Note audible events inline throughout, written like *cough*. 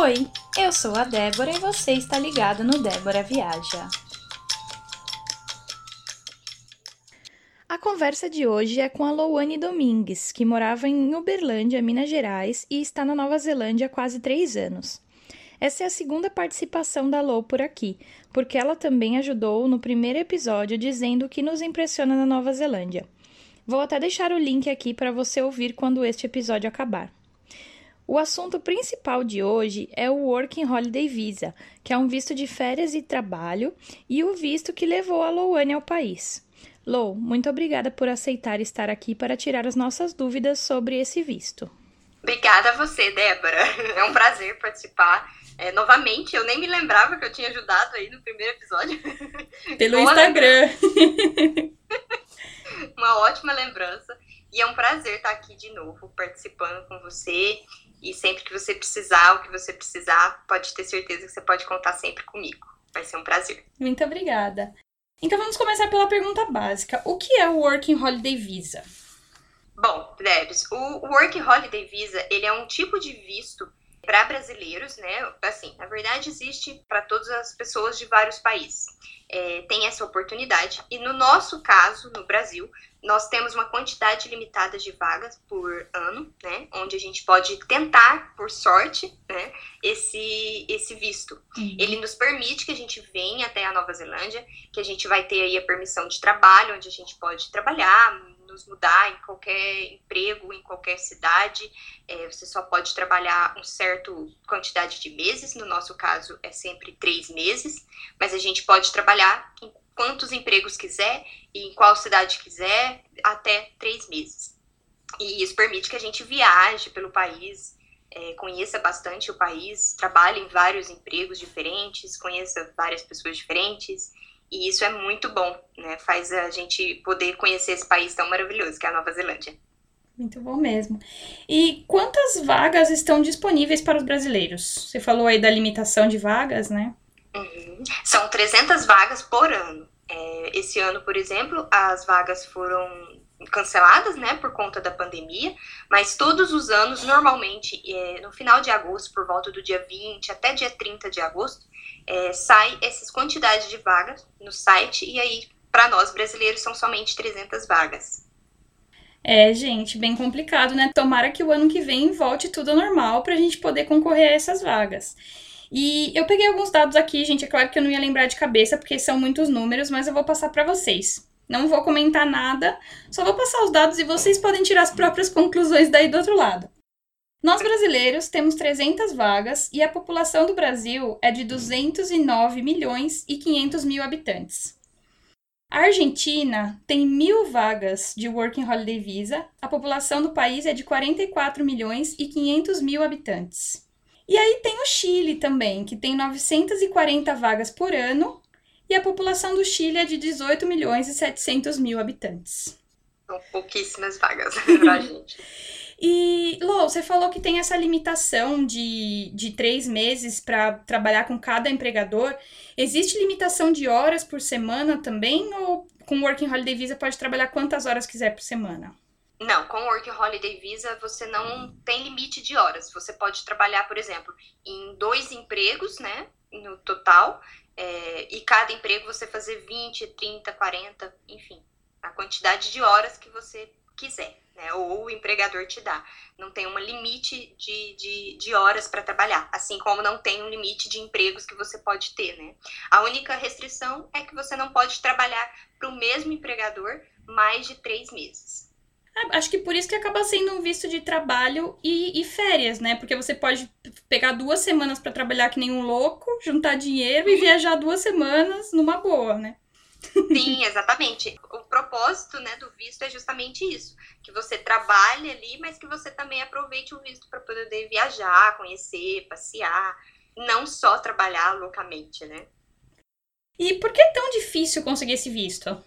Oi, eu sou a Débora e você está ligado no Débora Viaja. A conversa de hoje é com a Louane Domingues, que morava em Uberlândia, Minas Gerais, e está na Nova Zelândia há quase três anos. Essa é a segunda participação da Lou por aqui, porque ela também ajudou no primeiro episódio dizendo o que nos impressiona na Nova Zelândia. Vou até deixar o link aqui para você ouvir quando este episódio acabar. O assunto principal de hoje é o Working Holiday Visa, que é um visto de férias e trabalho e o visto que levou a Louane ao país. Lou, muito obrigada por aceitar estar aqui para tirar as nossas dúvidas sobre esse visto. Obrigada a você, Débora. *laughs* É um prazer participar é, novamente. Eu nem me lembrava que eu tinha ajudado aí no primeiro episódio. Pelo Instagram. *laughs* *laughs* Uma ótima lembrança. E é um prazer estar aqui de novo, participando com você e sempre que você precisar, o que você precisar, pode ter certeza que você pode contar sempre comigo. Vai ser um prazer. Muito obrigada. Então vamos começar pela pergunta básica. O que é o Working Holiday Visa? Bom, Debs, o Working Holiday Visa, ele é um tipo de visto para brasileiros, né? Assim, na verdade existe para todas as pessoas de vários países. É, tem essa oportunidade. E no nosso caso, no Brasil, nós temos uma quantidade limitada de vagas por ano, né? Onde a gente pode tentar, por sorte, né? Esse, esse visto. Uhum. Ele nos permite que a gente venha até a Nova Zelândia, que a gente vai ter aí a permissão de trabalho, onde a gente pode trabalhar, mudar em qualquer emprego, em qualquer cidade. É, você só pode trabalhar um certo quantidade de meses. No nosso caso, é sempre três meses, mas a gente pode trabalhar em quantos empregos quiser e em qual cidade quiser, até três meses. E isso permite que a gente viaje pelo país, é, conheça bastante o país, trabalhe em vários empregos diferentes, conheça várias pessoas diferentes. E isso é muito bom, né? Faz a gente poder conhecer esse país tão maravilhoso que é a Nova Zelândia. Muito bom mesmo. E quantas vagas estão disponíveis para os brasileiros? Você falou aí da limitação de vagas, né? Uhum. São 300 vagas por ano. É, esse ano, por exemplo, as vagas foram canceladas, né, por conta da pandemia, mas todos os anos, normalmente, é, no final de agosto, por volta do dia 20 até dia 30 de agosto, é, sai essas quantidades de vagas no site, e aí, para nós brasileiros, são somente 300 vagas. É, gente, bem complicado, né? Tomara que o ano que vem volte tudo ao normal para a gente poder concorrer a essas vagas. E eu peguei alguns dados aqui, gente. É claro que eu não ia lembrar de cabeça, porque são muitos números, mas eu vou passar para vocês. Não vou comentar nada, só vou passar os dados e vocês podem tirar as próprias conclusões daí do outro lado. Nós brasileiros temos 300 vagas e a população do Brasil é de 209 milhões e 500 mil habitantes. A Argentina tem mil vagas de Working Holiday Visa, a população do país é de 44 milhões e 500 mil habitantes. E aí tem o Chile também, que tem 940 vagas por ano, e a população do Chile é de 18 milhões e 700 mil habitantes. São pouquíssimas vagas pra *laughs* gente. E, Lô, você falou que tem essa limitação de, de três meses para trabalhar com cada empregador. Existe limitação de horas por semana também? Ou com Working Holiday Visa pode trabalhar quantas horas quiser por semana? Não, com o Work Holiday Visa você não tem limite de horas. Você pode trabalhar, por exemplo, em dois empregos, né, no total, é, e cada emprego você fazer 20, 30, 40, enfim, a quantidade de horas que você quiser, né, ou o empregador te dá. Não tem um limite de, de, de horas para trabalhar, assim como não tem um limite de empregos que você pode ter, né. A única restrição é que você não pode trabalhar para o mesmo empregador mais de três meses. É, acho que por isso que acaba sendo um visto de trabalho e, e férias, né? Porque você pode pegar duas semanas para trabalhar que nem um louco, juntar dinheiro e viajar duas semanas numa boa, né? Sim, exatamente. O propósito né, do visto é justamente isso: que você trabalhe ali, mas que você também aproveite o visto para poder viajar, conhecer, passear, não só trabalhar loucamente, né? E por que é tão difícil conseguir esse visto?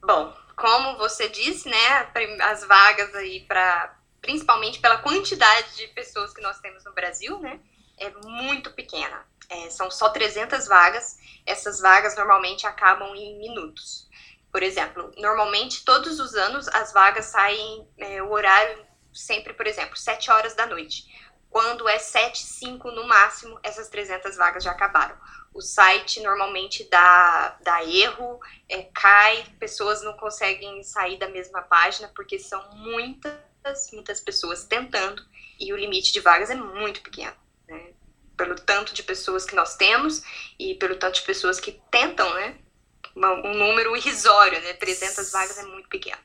Bom, como você disse, né, as vagas aí para principalmente pela quantidade de pessoas que nós temos no Brasil, né, é muito pequena. É, são só 300 vagas. Essas vagas normalmente acabam em minutos. Por exemplo, normalmente todos os anos as vagas saem é, o horário sempre, por exemplo, 7 horas da noite. Quando é 7, 5 no máximo, essas 300 vagas já acabaram. O site normalmente dá, dá erro, é, cai, pessoas não conseguem sair da mesma página porque são muitas, muitas pessoas tentando e o limite de vagas é muito pequeno. Né? Pelo tanto de pessoas que nós temos e pelo tanto de pessoas que tentam, né? Um número irrisório, né? 300 vagas é muito pequeno.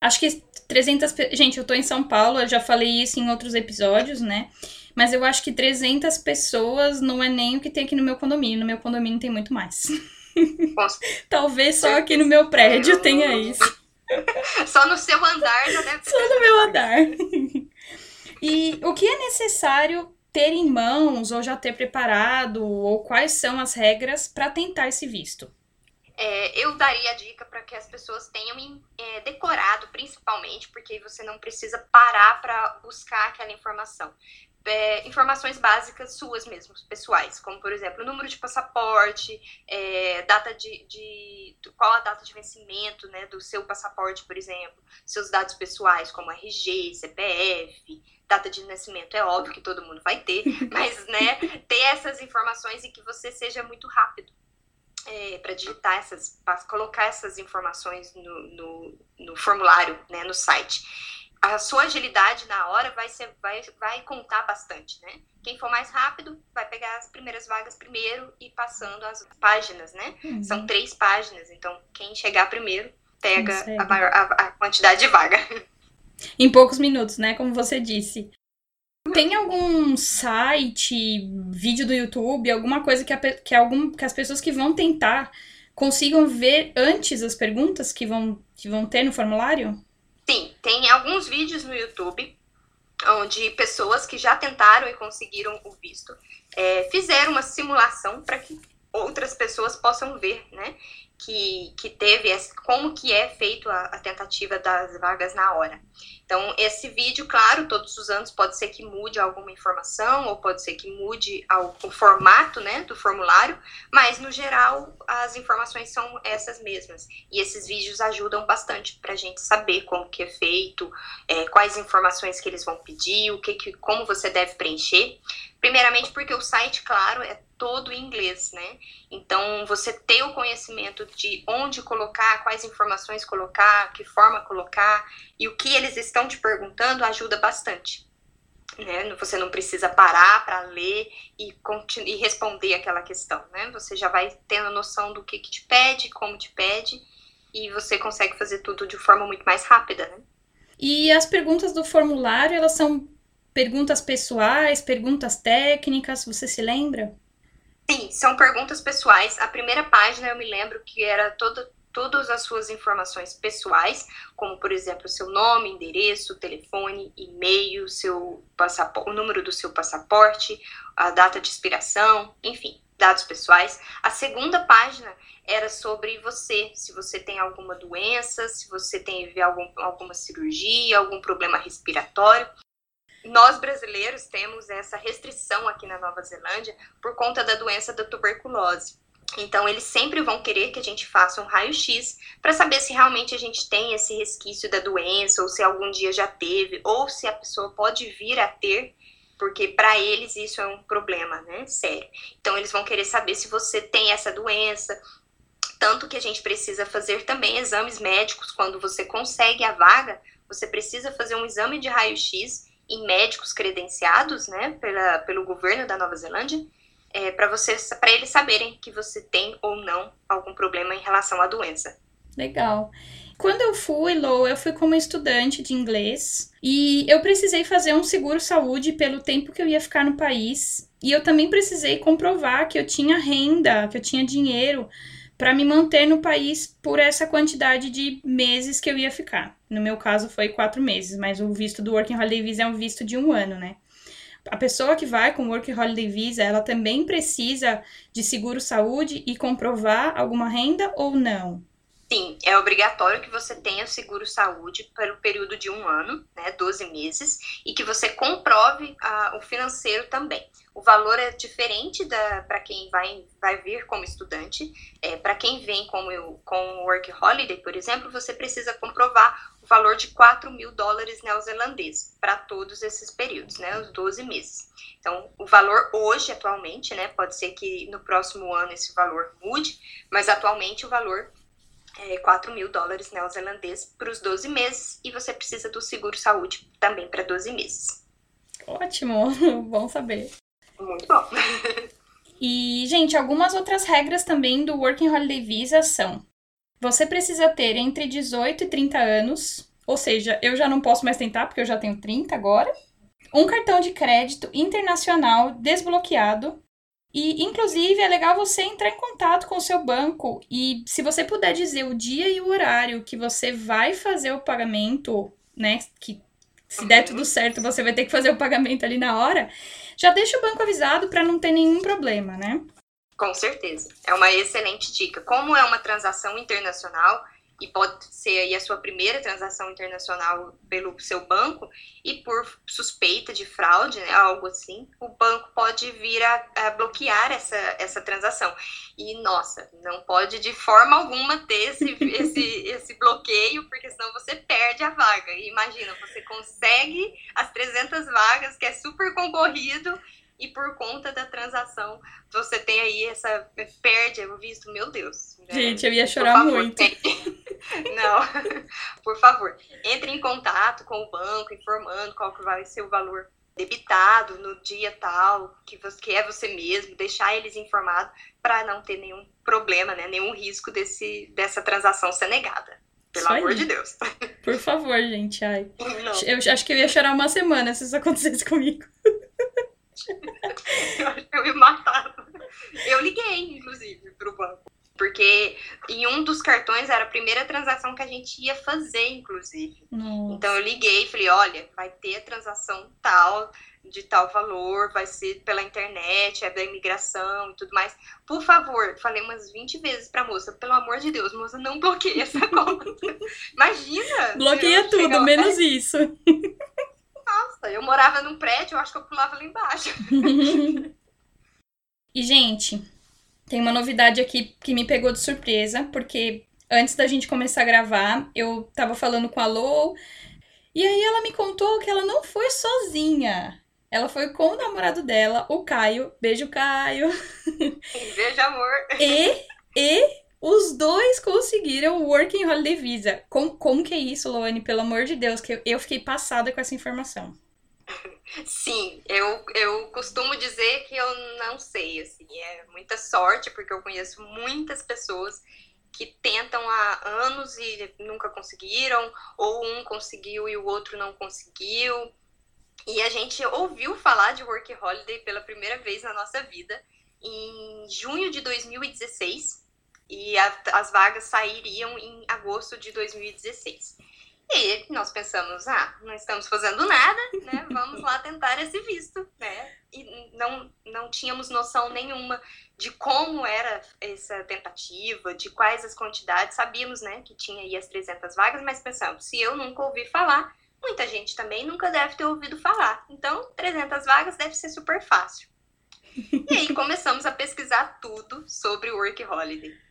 Acho que 300. Gente, eu tô em São Paulo, eu já falei isso em outros episódios, né? Mas eu acho que 300 pessoas não é nem o que tem aqui no meu condomínio. No meu condomínio tem muito mais. *laughs* Talvez só aqui no meu prédio tenha isso. *laughs* Só no seu andar já deve ter. Só no meu andar. *laughs* E o que é necessário ter em mãos ou já ter preparado ou quais são as regras para tentar esse visto? É, eu daria a dica para que as pessoas tenham é, decorado, principalmente, porque você não precisa parar para buscar aquela informação. É, informações básicas suas mesmo, pessoais, como por exemplo, número de passaporte, é, data de, de, qual a data de vencimento né, do seu passaporte, por exemplo, seus dados pessoais, como RG, CPF, data de nascimento, é óbvio que todo mundo vai ter, *laughs* mas né, ter essas informações e que você seja muito rápido é, para digitar essas, para colocar essas informações no, no, no, formulário, né, no site. A sua agilidade na hora vai, ser, vai, vai contar bastante, né? Quem for mais rápido vai pegar as primeiras vagas primeiro e passando as páginas, né? Uhum. São três páginas, então quem chegar primeiro pega a, maior, a, a quantidade de vaga. *laughs* Em poucos minutos, né? Como você disse. Tem algum site, vídeo do YouTube, alguma coisa que, a, que, algum, que as pessoas que vão tentar consigam ver antes as perguntas que vão, que vão ter no formulário? Sim, tem alguns vídeos no YouTube onde pessoas que já tentaram e conseguiram o visto é, fizeram uma simulação para que outras pessoas possam ver, né? Que, que teve, como que é feito a, a tentativa das vagas na hora. Então, esse vídeo, claro, todos os anos pode ser que mude alguma informação, ou pode ser que mude o formato né, do formulário, mas no geral as informações são essas mesmas. E esses vídeos ajudam bastante para a gente saber como que é feito, é, quais informações que eles vão pedir, o que, que como você deve preencher. Primeiramente porque o site, claro, é todo em inglês, né? Então, você ter o conhecimento de onde colocar, quais informações colocar, que forma colocar e o que eles estão te perguntando ajuda bastante. Né? Você não precisa parar para ler e, e responder aquela questão, né? Você já vai tendo noção do que, que te pede, como te pede, e você consegue fazer tudo de forma muito mais rápida, né? E as perguntas do formulário, elas são perguntas pessoais, perguntas técnicas, você se lembra? Sim, são perguntas pessoais. A primeira página eu me lembro que era toda, todas as suas informações pessoais, como por exemplo seu nome, endereço, telefone, e-mail, seu o número do seu passaporte, a data de expiração, enfim, dados pessoais. A segunda página era sobre você, se você tem alguma doença, se você teve algum, alguma cirurgia, algum problema respiratório nós brasileiros temos essa restrição aqui na Nova Zelândia por conta da doença da tuberculose. Então, eles sempre vão querer que a gente faça um raio-x para saber se realmente a gente tem esse resquício da doença, ou se algum dia já teve, ou se a pessoa pode vir a ter, porque para eles isso é um problema, né? Sério. Então, eles vão querer saber se você tem essa doença. Tanto que a gente precisa fazer também exames médicos quando você consegue a vaga, você precisa fazer um exame de raio-x em médicos credenciados, né, pela, pelo governo da Nova Zelândia, é, para você, para eles saberem que você tem ou não algum problema em relação à doença. Legal. Quando eu fui, Lou, eu fui como estudante de inglês e eu precisei fazer um seguro saúde pelo tempo que eu ia ficar no país. E eu também precisei comprovar que eu tinha renda, que eu tinha dinheiro para me manter no país por essa quantidade de meses que eu ia ficar. No meu caso foi quatro meses, mas o visto do Working Holiday Visa é um visto de um ano, né? A pessoa que vai com Working Holiday Visa, ela também precisa de seguro saúde e comprovar alguma renda ou não? Sim, é obrigatório que você tenha seguro saúde pelo período de um ano, né, 12 meses, e que você comprove o financeiro também. O valor é diferente para quem vai, vai vir como estudante. É, para quem vem como com Work Holiday, por exemplo, você precisa comprovar o valor de 4 mil dólares neozelandeses para todos esses períodos, né, os 12 meses. Então, o valor hoje, atualmente, né, pode ser que no próximo ano esse valor mude, mas atualmente o valor é, 4 mil dólares neozelandeses para os 12 meses e você precisa do seguro saúde também para 12 meses. Ótimo, *laughs* bom saber. Muito bom. e, gente, algumas outras regras também do Working Holiday Visa são: você precisa ter entre 18 e 30 anos, ou seja, eu já não posso mais tentar porque eu já tenho 30 agora. Um cartão de crédito internacional desbloqueado e, inclusive, é legal você entrar em contato com o seu banco e, se você puder dizer o dia e o horário que você vai fazer o pagamento, né? Que se der tudo certo, você vai ter que fazer o pagamento ali na hora. Já deixa o banco avisado para não ter nenhum problema, né? Com certeza. É uma excelente dica. Como é uma transação internacional, e pode ser aí a sua primeira transação internacional pelo seu banco e por suspeita de fraude, né, algo assim, o banco pode vir a, a, bloquear essa, essa transação. E, nossa, não pode de forma alguma ter esse, *laughs* esse, esse bloqueio, porque senão você perde a vaga. E imagina, você consegue as 300 vagas, que é super concorrido, e por conta da transação você tem aí essa perde o visto, meu Deus. Gente, eu ia chorar favor, muito. *laughs* Não, *laughs* por favor, entre em contato com o banco informando qual que vai ser o valor debitado no dia tal, que, você, que é você mesmo, deixar eles informados para não ter nenhum problema, né, nenhum risco desse, dessa transação ser negada. Pelo amor aí. de Deus. *laughs* Por favor, gente. Ai. Não. Eu acho que eu ia chorar uma semana se isso acontecesse comigo. eu acho que eu ia matar. Eu liguei, inclusive, pro banco. Porque em um dos cartões era a primeira transação que a gente ia fazer, inclusive. Nossa. Então eu liguei e falei, olha, vai ter a transação tal, de tal valor, vai ser pela internet, é da imigração e tudo mais. Por favor, falei umas 20 vezes pra moça, pelo amor de Deus, moça, não bloqueie essa *laughs* conta. Imagina! Bloqueia tudo, menos isso. Nossa, eu morava num prédio, eu acho que eu pulava lá embaixo. *laughs* e, gente, tem uma novidade aqui que me pegou de surpresa, porque antes da gente começar a gravar, eu tava falando com a Lou, e aí ela me contou que ela não foi sozinha. Ela foi com o namorado dela, o Caio. Beijo, Caio. Beijo, amor. E, e os dois conseguiram o Working Holiday Visa. Como, como que é isso, Loane? Pelo amor de Deus, que eu, eu fiquei passada com essa informação. Sim, eu, eu costumo dizer que eu não sei, assim, é muita sorte, porque eu conheço muitas pessoas que tentam há anos e nunca conseguiram, ou um conseguiu e o outro não conseguiu. E a gente ouviu falar de Work Holiday pela primeira vez na nossa vida em junho de 2016, e a, as vagas sairiam em agosto de 2016. E nós pensamos, ah, não estamos fazendo nada, né? *laughs* Vamos lá tentar esse visto, né? E não, não tínhamos noção nenhuma de como era essa tentativa, de quais as quantidades. Sabíamos, né, que tinha aí as 300 vagas, mas pensamos, se eu nunca ouvi falar, muita gente também nunca deve ter ouvido falar. Então, 300 vagas deve ser super fácil. E aí começamos a pesquisar tudo sobre o Work Holiday.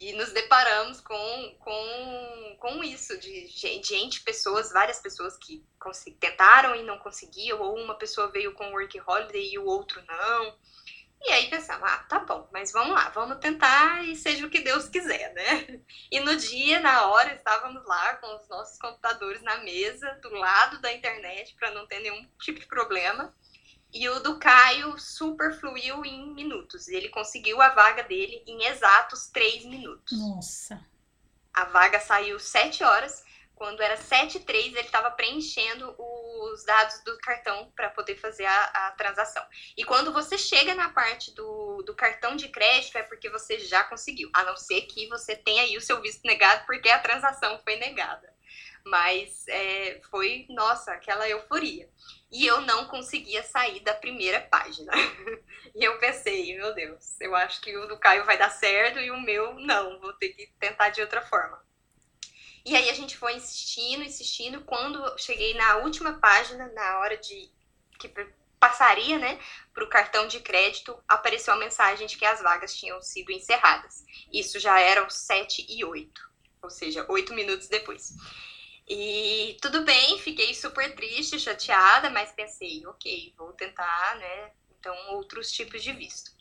E nos deparamos com, com, com isso, de gente, pessoas, várias pessoas que tentaram e não conseguiam, ou uma pessoa veio com work holiday e o outro não. E aí pensamos, ah, tá bom, mas vamos lá, vamos tentar e seja o que Deus quiser, né? E no dia, na hora, estávamos lá com os nossos computadores na mesa, do lado da internet, para não ter nenhum tipo de problema. E o do Caio super fluiu em minutos. Ele conseguiu a vaga dele em exatos três minutos. Nossa. A vaga saiu sete horas. Quando era sete e três, ele estava preenchendo os dados do cartão para poder fazer a, a, transação. E quando você chega na parte do, do cartão de crédito, é porque você já conseguiu. A não ser que você tenha aí o seu visto negado porque a transação foi negada. Mas é, foi, nossa, aquela euforia. E eu não conseguia sair da primeira página. *laughs* e eu pensei, meu Deus, eu acho que o do Caio vai dar certo e o meu não, vou ter que tentar de outra forma. E aí a gente foi insistindo, insistindo. Quando cheguei na última página, na hora de que passaria, né, para o cartão de crédito, apareceu a mensagem de que as vagas tinham sido encerradas. Isso já eram 7 e 8, ou seja, 8 minutos depois. E tudo bem, fiquei super triste, chateada, mas pensei, ok, vou tentar, né, então outros tipos de visto.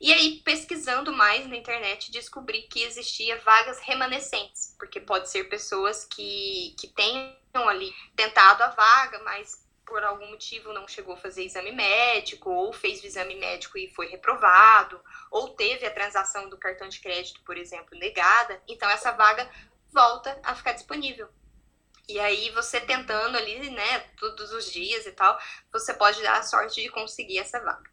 E aí, pesquisando mais na internet, descobri que existia vagas remanescentes, porque pode ser pessoas que, que tenham ali tentado a vaga, mas por algum motivo não chegou a fazer exame médico, ou fez o exame médico e foi reprovado, ou teve a transação do cartão de crédito, por exemplo, negada, então essa vaga volta a ficar disponível. E aí você tentando ali, né, todos os dias e tal, você pode dar a sorte de conseguir essa vaga.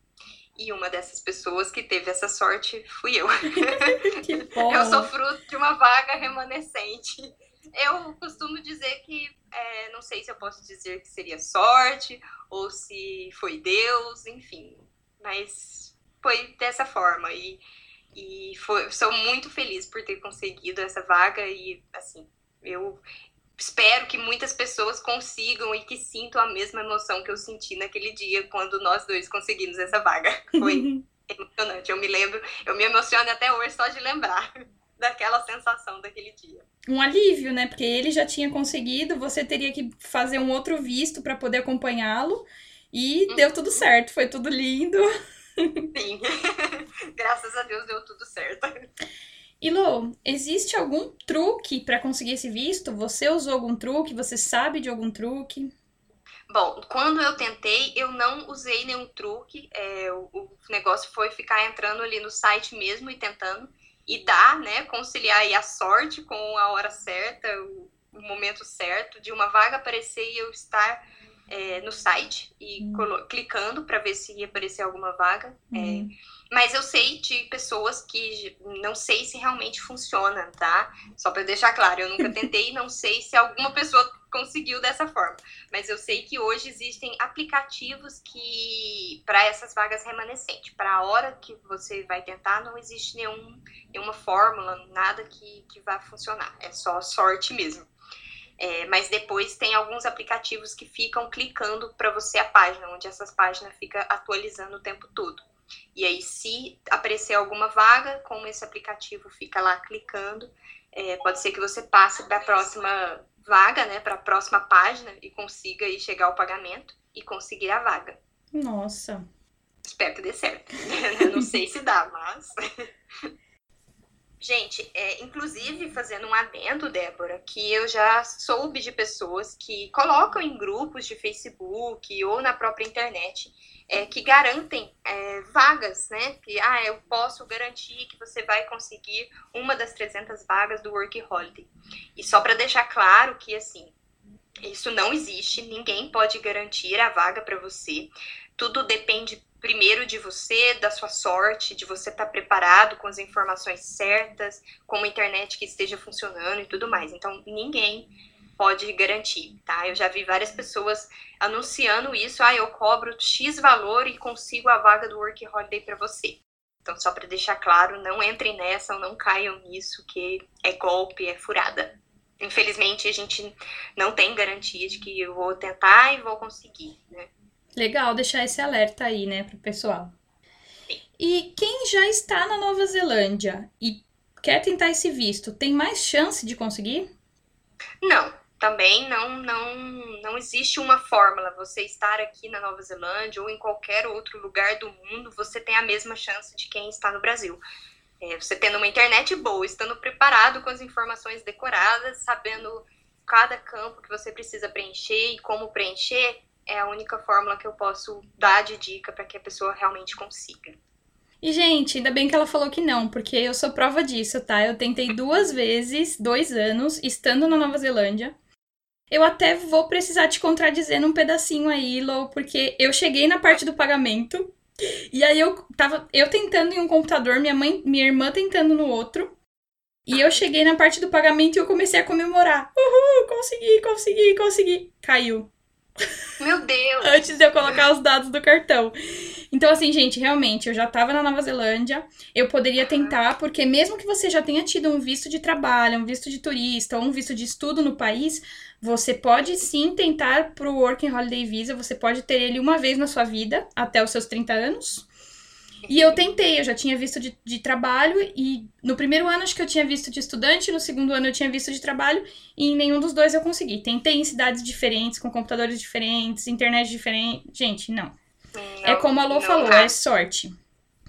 E uma dessas pessoas que teve essa sorte fui eu. *laughs* *laughs* Eu sou fruto de uma vaga remanescente. Eu costumo dizer que é, não sei se eu posso dizer que seria sorte ou se foi Deus, enfim. Mas foi dessa forma. E, e foi, sou muito feliz por ter conseguido essa vaga. E, assim, eu espero que muitas pessoas consigam e que sintam a mesma emoção que eu senti naquele dia quando nós dois conseguimos essa vaga. *laughs* Foi emocionante. Eu me lembro, eu me emociono até hoje só de lembrar *laughs* daquela sensação daquele dia. Um alívio, né? Porque ele já tinha conseguido, você teria que fazer um outro visto para poder acompanhá-lo. E uhum. deu tudo certo, foi tudo lindo. Sim, *laughs* graças a Deus deu tudo certo. E Lô, existe algum truque para conseguir esse visto? Você usou algum truque? Você sabe de algum truque? Bom, quando eu tentei, eu não usei nenhum truque. É, o, o negócio foi ficar entrando ali no site mesmo e tentando e dar, né, conciliar a sorte com a hora certa, o, o momento certo de uma vaga aparecer e eu estar é, no site e uhum. clicando para ver se ia aparecer alguma vaga. Uhum. É, mas eu sei de pessoas que não sei se realmente funciona, tá? Só para deixar claro, eu nunca *laughs* tentei e não sei se alguma pessoa conseguiu dessa forma. Mas eu sei que hoje existem aplicativos que para essas vagas remanescentes, para a hora que você vai tentar, não existe nenhum, nenhuma fórmula, nada que, que vá funcionar. É só sorte mesmo. É, mas depois tem alguns aplicativos que ficam clicando para você a página, onde essas páginas ficam atualizando o tempo todo. E aí, se aparecer alguma vaga, como esse aplicativo fica lá clicando, é, pode ser que você passe para a próxima vaga, né, para a próxima página e consiga aí chegar ao pagamento e conseguir a vaga. Nossa. Espero que dê certo. *laughs* não sei se dá, mas. *laughs* Gente, é, inclusive fazendo um adendo, Débora, que eu já soube de pessoas que colocam em grupos de Facebook ou na própria internet é, que garantem é, vagas, né? Que, ah, eu posso garantir que você vai conseguir uma das 300 vagas do Work Holiday. E só para deixar claro que, assim, isso não existe, ninguém pode garantir a vaga para você. Tudo depende primeiro de você, da sua sorte, de você estar tá preparado com as informações certas, com uma internet que esteja funcionando e tudo mais. Então, ninguém pode garantir, tá? Eu já vi várias pessoas anunciando isso, ah, eu cobro X valor e consigo a vaga do Work Holiday para você. Então, só para deixar claro, não entrem nessa não caiam nisso, que é golpe, é furada. Infelizmente, a gente não tem garantia de que eu vou tentar e vou conseguir, né? Legal deixar esse alerta aí, né, pro pessoal. E quem já está na Nova Zelândia e quer tentar esse visto, tem mais chance de conseguir? Não, também não, não, não existe uma fórmula. Você estar aqui na Nova Zelândia ou em qualquer outro lugar do mundo, você tem a mesma chance de quem está no Brasil. É, você tendo uma internet boa, estando preparado com as informações decoradas, sabendo cada campo que você precisa preencher e como preencher, é a única fórmula que eu posso dar de dica para que a pessoa realmente consiga. E, gente, ainda bem que ela falou que não, porque eu sou prova disso, tá? Eu tentei duas vezes, dois anos, estando na Nova Zelândia. Eu até vou precisar te contradizer num pedacinho aí, Lô, porque eu cheguei na parte do pagamento. E aí eu tava eu tentando em um computador, minha mãe, minha irmã tentando no outro. E eu cheguei na parte do pagamento e eu comecei a comemorar. Uhul, consegui, consegui, consegui. Caiu. Meu Deus! Antes de eu colocar os dados do cartão. Então, assim, gente, realmente, eu já tava na Nova Zelândia, eu poderia tentar, porque mesmo que você já tenha tido um visto de trabalho, um visto de turista ou um visto de estudo no país, você pode sim tentar pro Working Holiday Visa, você pode ter ele uma vez na sua vida, até os seus 30 anos. E eu tentei, eu já tinha visto de, de trabalho, e no primeiro ano acho que eu tinha visto de estudante, no segundo ano eu tinha visto de trabalho, e em nenhum dos dois eu consegui. Tentei em cidades diferentes, com computadores diferentes, internet diferente. Gente, não. não é como a Lô falou, é sorte.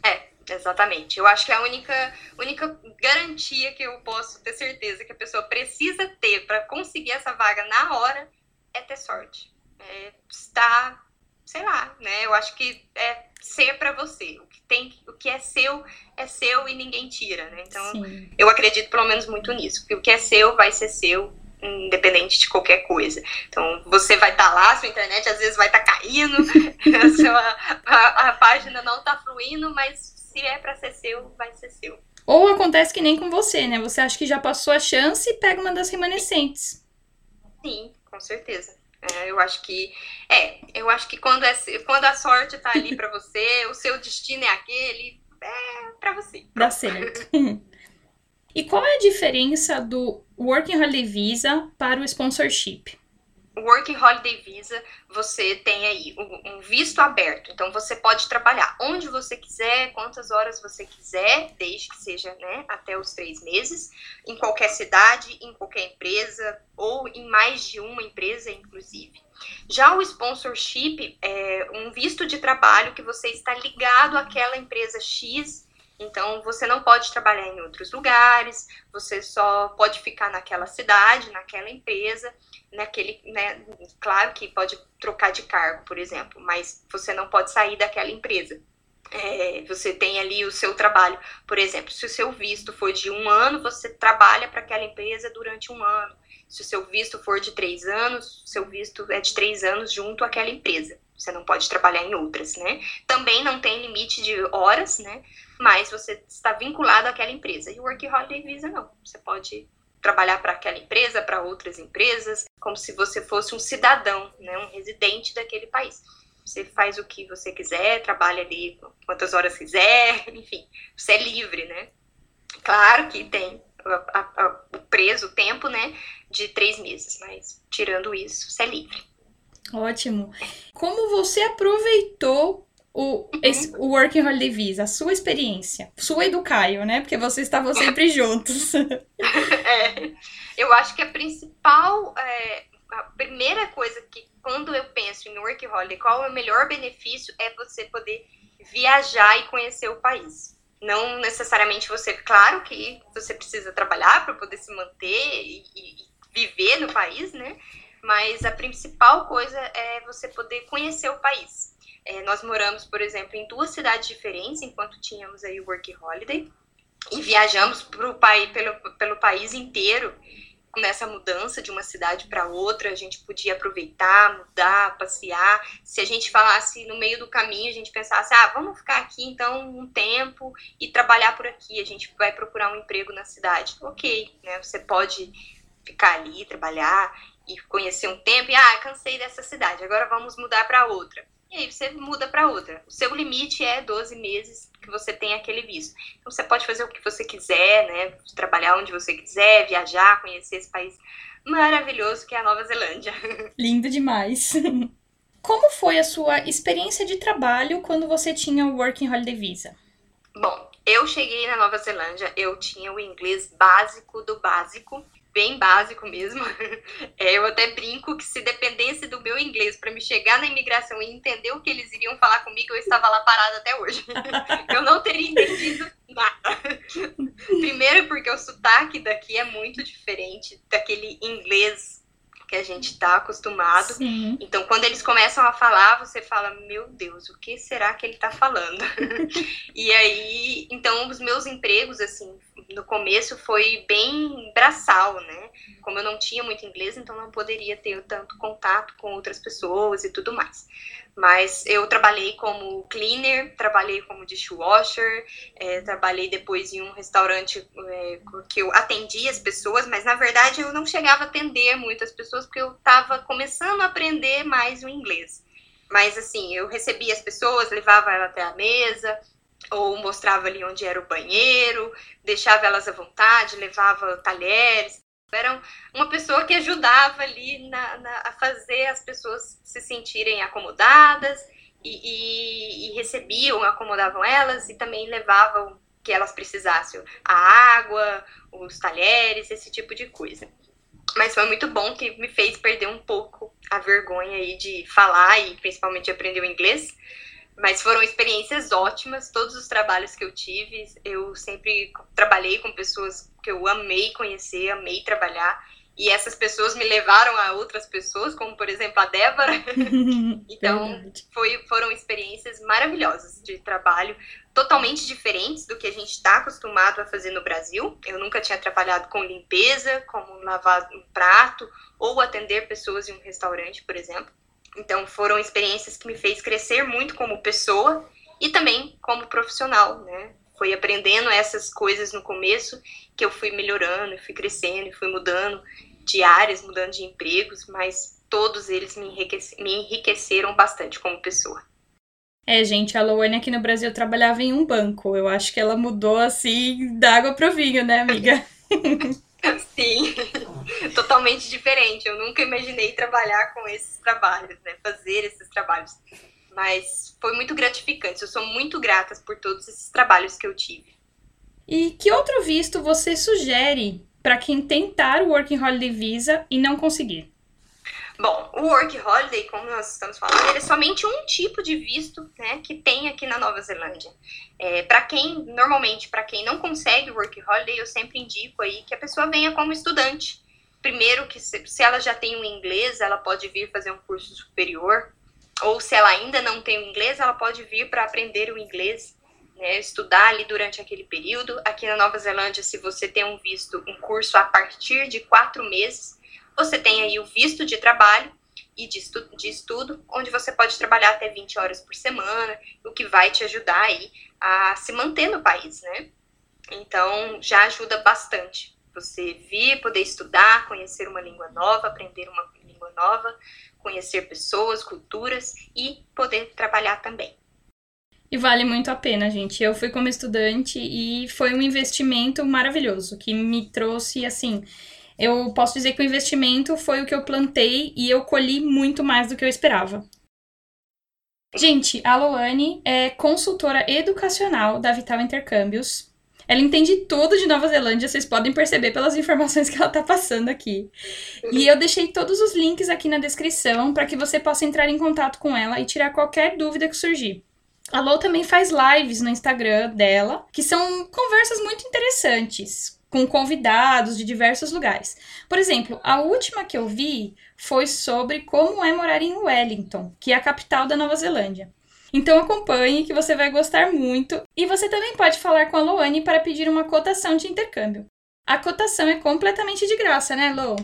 É, exatamente. Eu acho que a única, única garantia que eu posso ter certeza que a pessoa precisa ter para conseguir essa vaga na hora é ter sorte. É estar, sei lá, né? Eu acho que é ser para você. O que tem, o que é seu é seu e ninguém tira, né? Então, Sim. eu acredito pelo menos muito nisso, que o que é seu vai ser seu independente de qualquer coisa. Então, você vai estar tá lá, sua internet às vezes vai estar tá caindo, *laughs* a, sua, a, a página não está fluindo, mas se é para ser seu, vai ser seu. Ou acontece que nem com você, né? Você acha que já passou a chance e pega uma das remanescentes. Sim, com certeza. É, eu acho que é, eu acho que quando, é, quando a sorte tá ali para você, o seu destino é aquele, é para você. Dá certo. *laughs* e qual é a diferença do Working Holiday Visa para o sponsorship? Working Holiday Visa, você tem aí um visto aberto. Então, você pode trabalhar onde você quiser, quantas horas você quiser, desde que seja né, até os três meses, em qualquer cidade, em qualquer empresa, ou em mais de uma empresa, inclusive. Já o sponsorship é um visto de trabalho que você está ligado àquela empresa X então, você não pode trabalhar em outros lugares, você só pode ficar naquela cidade, naquela empresa, naquele, né, claro que pode trocar de cargo, por exemplo, mas você não pode sair daquela empresa. É, você tem ali o seu trabalho, por exemplo, se o seu visto for de um ano, você trabalha para aquela empresa durante um ano. Se o seu visto for de três anos, seu visto é de três anos junto àquela empresa. Você não pode trabalhar em outras, né? Também não tem limite de horas, né? Mas você está vinculado àquela empresa. E o Work Holiday Visa não. Você pode trabalhar para aquela empresa, para outras empresas, como se você fosse um cidadão, né? Um residente daquele país. Você faz o que você quiser, trabalha ali quantas horas quiser, *laughs* enfim, você é livre, né? Claro que tem o preso, o tempo, né, de três meses, mas tirando isso, você é livre. Ótimo. Como você aproveitou o, esse, o Working Holiday Visa, a sua experiência, sua e do Caio, né? Porque vocês estavam sempre *laughs* juntos. é, eu acho que a principal, é, a primeira coisa que quando eu penso em Working Holiday, qual é o melhor benefício é você poder viajar e conhecer o país. Não necessariamente você, claro que você precisa trabalhar para poder se manter e, e viver no país, né? mas a principal coisa é você poder conhecer o país. É, nós moramos, por exemplo, em duas cidades diferentes, enquanto tínhamos aí o Work Holiday, e viajamos pro pelo, pelo país inteiro nessa mudança de uma cidade para outra, a gente podia aproveitar, mudar, passear. Se a gente falasse no meio do caminho, a gente pensasse, ah, vamos ficar aqui então um tempo e trabalhar por aqui, a gente vai procurar um emprego na cidade. Ok, né? Você pode ficar ali, trabalhar e conhecer um tempo e ah, cansei dessa cidade, agora vamos mudar para outra. E aí você muda para outra. O seu limite é 12 meses que você tem aquele visto. Então você pode fazer o que você quiser, né? Trabalhar onde você quiser, viajar, conhecer esse país maravilhoso que é a Nova Zelândia. *laughs* Lindo demais. Como foi a sua experiência de trabalho quando você tinha o Working Holiday Visa? Bom, eu cheguei na Nova Zelândia, eu tinha o inglês básico do básico bem básico mesmo. *laughs* É, eu até brinco que se dependesse do meu inglês para me chegar na imigração e entender o que eles iriam falar comigo, eu estava lá parada até hoje. *laughs* eu não teria entendido nada. *laughs* Primeiro porque o sotaque daqui é muito diferente daquele inglês que a gente está acostumado. Sim. Então, quando eles começam a falar, você fala: Meu Deus, o que será que ele está falando? e aí, então, os meus empregos, assim, no começo foi bem braçal, né? Como eu não tinha muito inglês, então não poderia ter tanto contato com outras pessoas e tudo mais. Mas eu trabalhei como cleaner, trabalhei como dishwasher, é, trabalhei depois em um restaurante é, que eu atendia as pessoas, mas na verdade eu não chegava a atender muitas pessoas porque eu estava começando a aprender mais o inglês. Mas assim, eu recebia as pessoas, levava ela até a mesa, ou mostrava ali onde era o banheiro, deixava elas à vontade, levava talheres. Era uma pessoa que ajudava ali na, na, a fazer as pessoas se sentirem acomodadas e, e, e recebiam, acomodavam elas e também levavam que elas precisassem a água, os talheres, esse tipo de coisa. Mas foi muito bom que me fez perder um pouco a vergonha aí de falar e principalmente de aprender o inglês. Mas foram experiências ótimas, todos os trabalhos que eu tive. Eu sempre trabalhei com pessoas que eu amei conhecer, amei trabalhar. E essas pessoas me levaram a outras pessoas, como por exemplo a Débora. *laughs* *laughs* então, foi, foram experiências maravilhosas de trabalho, totalmente diferentes do que a gente está acostumado a fazer no Brasil. Eu nunca tinha trabalhado com limpeza, como lavar um prato ou atender pessoas em um restaurante, por exemplo. Então, foram experiências que me fez crescer muito como pessoa e também como profissional, né? Foi aprendendo essas coisas no começo que eu fui melhorando, fui crescendo, fui mudando de áreas, mudando de empregos, mas todos eles me, enriquece, me enriqueceram bastante como pessoa. É, gente, a Loane aqui no Brasil trabalhava em um banco. Eu acho que ela mudou assim da água pro vinho, né, amiga? *laughs* Sim, *laughs* totalmente diferente. Eu nunca imaginei trabalhar com esses trabalhos, né? Fazer esses trabalhos. Mas foi muito gratificante. Eu sou muito grata por todos esses trabalhos que eu tive. E que outro visto você sugere para quem tentar o Working Holiday Visa e não conseguir? Bom, o Work Holiday, como nós estamos falando, ele é somente um tipo de visto né, que tem aqui na Nova Zelândia. É, para quem, normalmente, para quem não consegue o Work Holiday, eu sempre indico aí que a pessoa venha como estudante. Primeiro, que se, se ela já tem o inglês, ela pode vir fazer um curso superior. Ou se ela ainda não tem o inglês, ela pode vir para aprender o inglês. Né, estudar ali durante aquele período. Aqui na Nova Zelândia, se você tem um visto, um curso a partir de quatro meses, você tem aí o visto de trabalho e de, estu de estudo, onde você pode trabalhar até 20 horas por semana, o que vai te ajudar aí a se manter no país, né? Então, já ajuda bastante você vir, poder estudar, conhecer uma língua nova, aprender uma língua nova, conhecer pessoas, culturas e poder trabalhar também. E vale muito a pena, gente. Eu fui como estudante e foi um investimento maravilhoso que me trouxe assim eu posso dizer que o investimento foi o que eu plantei e eu colhi muito mais do que eu esperava. Gente, a Loane é consultora educacional da Vital Intercâmbios. Ela entende tudo de Nova Zelândia, vocês podem perceber pelas informações *laughs* que ela está passando aqui. E eu deixei todos os links aqui na descrição para que você possa entrar em contato com ela e tirar qualquer dúvida que surgir. A Lou também faz lives no Instagram dela, que são conversas muito interessantes, com convidados de diversos lugares. Por exemplo, a última que eu vi foi sobre como é morar em Wellington, que é a capital da Nova Zelândia. Então acompanhe que você vai gostar muito e você também pode falar com a Loane para pedir uma cotação de intercâmbio. A cotação é completamente de graça, né, Lo?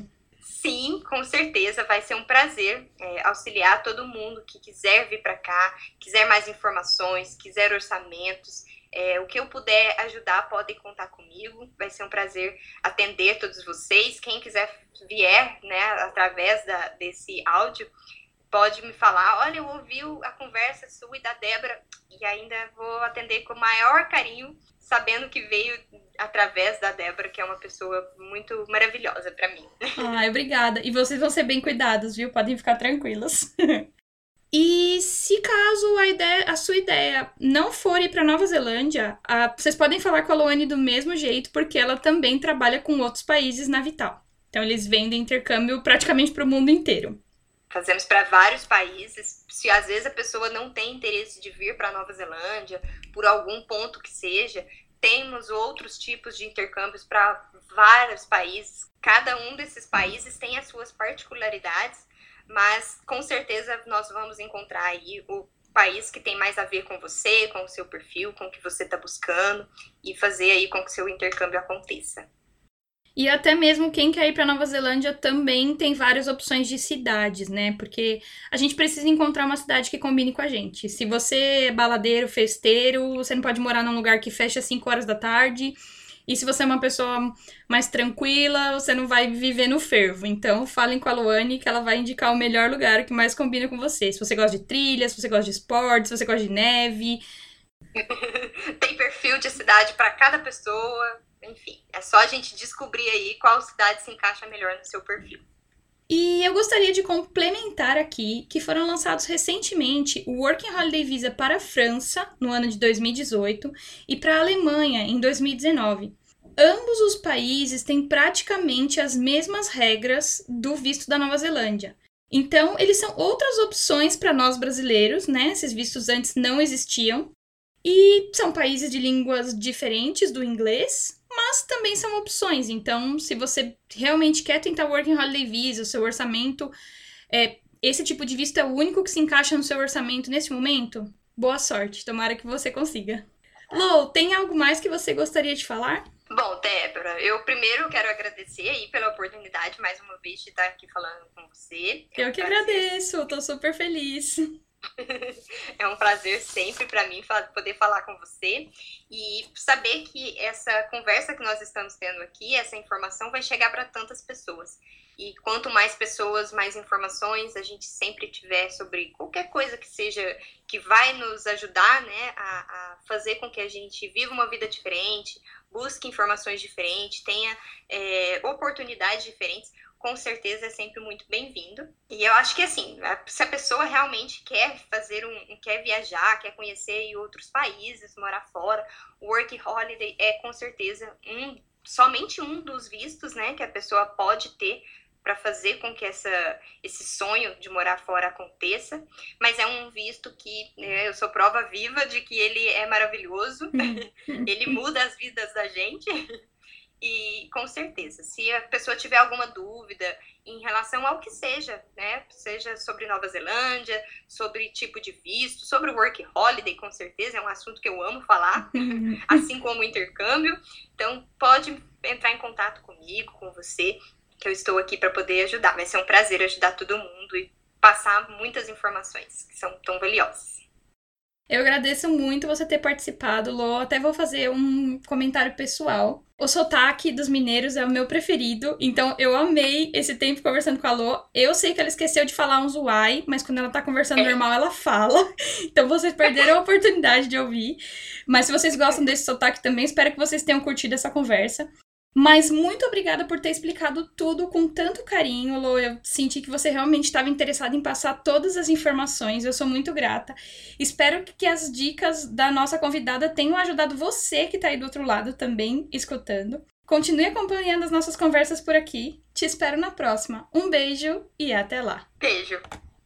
Sim, com certeza vai ser um prazer é, auxiliar todo mundo que quiser vir para cá, quiser mais informações, quiser orçamentos. É, o que eu puder ajudar, podem contar comigo. Vai ser um prazer atender todos vocês. Quem quiser vier, né, através da, desse áudio, pode me falar. Olha, eu ouvi a conversa sua e da Débora e ainda vou atender com o maior carinho, sabendo que veio através da Débora, que é uma pessoa muito maravilhosa para mim. Ai, obrigada. E vocês vão ser bem cuidados, viu? Podem ficar tranquilos. *laughs* E se caso a, ideia, a sua ideia não for ir para Nova Zelândia, a, vocês podem falar com a Loane do mesmo jeito, porque ela também trabalha com outros países na Vital. Então eles vendem intercâmbio praticamente para o mundo inteiro. Fazemos para vários países. Se às vezes a pessoa não tem interesse de vir para Nova Zelândia, por algum ponto que seja, temos outros tipos de intercâmbios para vários países. Cada um desses países tem as suas particularidades mas com certeza nós vamos encontrar aí o país que tem mais a ver com você, com o seu perfil, com o que você está buscando e fazer aí com que o seu intercâmbio aconteça. E até mesmo quem quer ir para Nova Zelândia também tem várias opções de cidades, né? Porque a gente precisa encontrar uma cidade que combine com a gente. Se você é baladeiro, festeiro, você não pode morar num lugar que fecha às 5 horas da tarde E se você é uma pessoa mais tranquila, você não vai viver no fervo. Então, falem com a Luane que ela vai indicar o melhor lugar que mais combina com você. Se você gosta de trilha, se você gosta de esportes, se você gosta de neve. *laughs* Tem perfil de cidade para cada pessoa. Enfim, é só a gente descobrir aí qual cidade se encaixa melhor no seu perfil. E eu gostaria de complementar aqui que foram lançados recentemente o Working Holiday Visa para a França, no ano de 2018, e para a Alemanha, em 2019. Ambos os países têm praticamente as mesmas regras do visto da Nova Zelândia. Então, eles são outras opções para nós brasileiros, né? Esses vistos antes não existiam. E são países de línguas diferentes do inglês, mas também são opções. Então, se você realmente quer tentar Working Holiday Visa, o seu orçamento, é, esse tipo de visto é o único que se encaixa no seu orçamento nesse momento, boa sorte. Tomara que você consiga. Lou, tem algo mais que você gostaria de falar? Bom, Débora, eu primeiro quero agradecer aí pela oportunidade mais uma vez de estar aqui falando com você. É um eu que prazer. agradeço, tô super feliz. *laughs* é um prazer sempre para mim poder falar com você e saber que essa conversa que nós estamos tendo aqui, essa informação vai chegar para tantas pessoas. E quanto mais pessoas, mais informações a gente sempre tiver sobre qualquer coisa que seja que vai nos ajudar né, a, a fazer com que a gente viva uma vida diferente, busque informações diferentes, tenha é, oportunidades diferentes com certeza é sempre muito bem-vindo. E eu acho que assim, se a pessoa realmente quer fazer um, quer viajar, quer conhecer outros países, morar fora, o Work Holiday é com certeza um somente um dos vistos, né, que a pessoa pode ter para fazer com que essa, esse sonho de morar fora aconteça, mas é um visto que né, eu sou prova viva de que ele é maravilhoso, *laughs* ele muda as vidas da gente. E com certeza, se a pessoa tiver alguma dúvida em relação ao que seja, né? Seja sobre Nova Zelândia, sobre tipo de visto, sobre o work holiday, com certeza, é um assunto que eu amo falar, *laughs* assim como o intercâmbio. Então, pode entrar em contato comigo, com você, que eu estou aqui para poder ajudar. Vai ser um prazer ajudar todo mundo e passar muitas informações que são tão valiosas. Eu agradeço muito você ter participado, Lô. Até vou fazer um comentário pessoal. O sotaque dos mineiros é o meu preferido, então eu amei esse tempo conversando com a Lô. Eu sei que ela esqueceu de falar um zuai, mas quando ela tá conversando normal, ela fala. *laughs* Então vocês perderam a oportunidade de ouvir. Mas se vocês gostam desse sotaque também, espero que vocês tenham curtido essa conversa. Mas muito obrigada por ter explicado tudo com tanto carinho, Lô. Eu senti que você realmente estava interessado em passar todas as informações. Eu sou muito grata. Espero que as dicas da nossa convidada tenham ajudado você que está aí do outro lado também escutando. Continue acompanhando as nossas conversas por aqui. Te espero na próxima. Um beijo e até lá. Beijo.